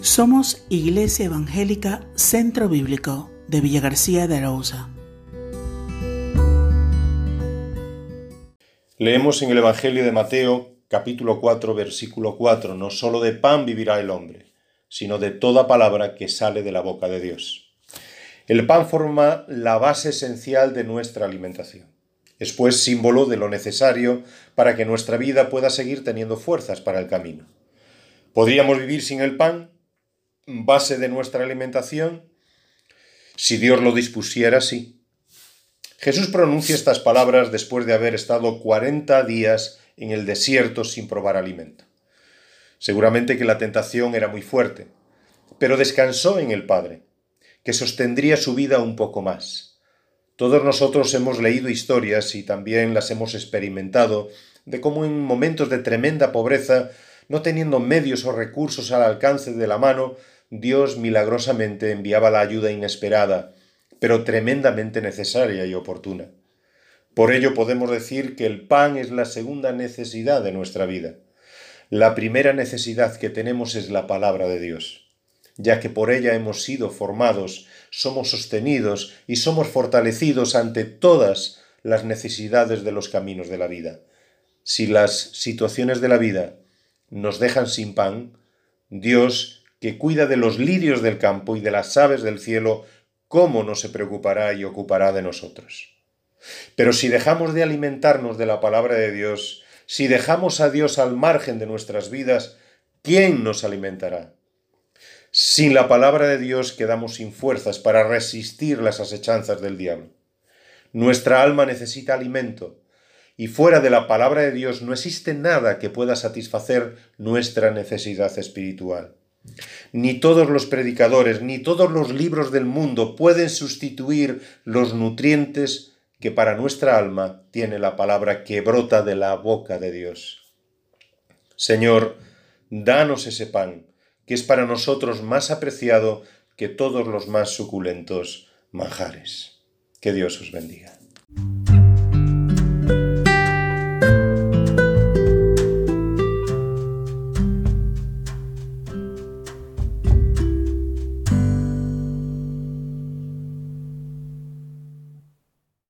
Somos Iglesia Evangélica Centro Bíblico de Villa García de Arauza. Leemos en el Evangelio de Mateo capítulo 4 versículo 4, no solo de pan vivirá el hombre, sino de toda palabra que sale de la boca de Dios. El pan forma la base esencial de nuestra alimentación. Es pues símbolo de lo necesario para que nuestra vida pueda seguir teniendo fuerzas para el camino. ¿Podríamos vivir sin el pan? Base de nuestra alimentación? Si Dios lo dispusiera, sí. Jesús pronuncia estas palabras después de haber estado 40 días en el desierto sin probar alimento. Seguramente que la tentación era muy fuerte, pero descansó en el Padre, que sostendría su vida un poco más. Todos nosotros hemos leído historias y también las hemos experimentado de cómo en momentos de tremenda pobreza, no teniendo medios o recursos al alcance de la mano, Dios milagrosamente enviaba la ayuda inesperada, pero tremendamente necesaria y oportuna. Por ello podemos decir que el pan es la segunda necesidad de nuestra vida. La primera necesidad que tenemos es la palabra de Dios, ya que por ella hemos sido formados, somos sostenidos y somos fortalecidos ante todas las necesidades de los caminos de la vida. Si las situaciones de la vida nos dejan sin pan, Dios que cuida de los lirios del campo y de las aves del cielo, ¿cómo no se preocupará y ocupará de nosotros? Pero si dejamos de alimentarnos de la palabra de Dios, si dejamos a Dios al margen de nuestras vidas, ¿quién nos alimentará? Sin la palabra de Dios quedamos sin fuerzas para resistir las asechanzas del diablo. Nuestra alma necesita alimento, y fuera de la palabra de Dios no existe nada que pueda satisfacer nuestra necesidad espiritual. Ni todos los predicadores, ni todos los libros del mundo pueden sustituir los nutrientes que para nuestra alma tiene la palabra que brota de la boca de Dios. Señor, danos ese pan, que es para nosotros más apreciado que todos los más suculentos manjares. Que Dios os bendiga.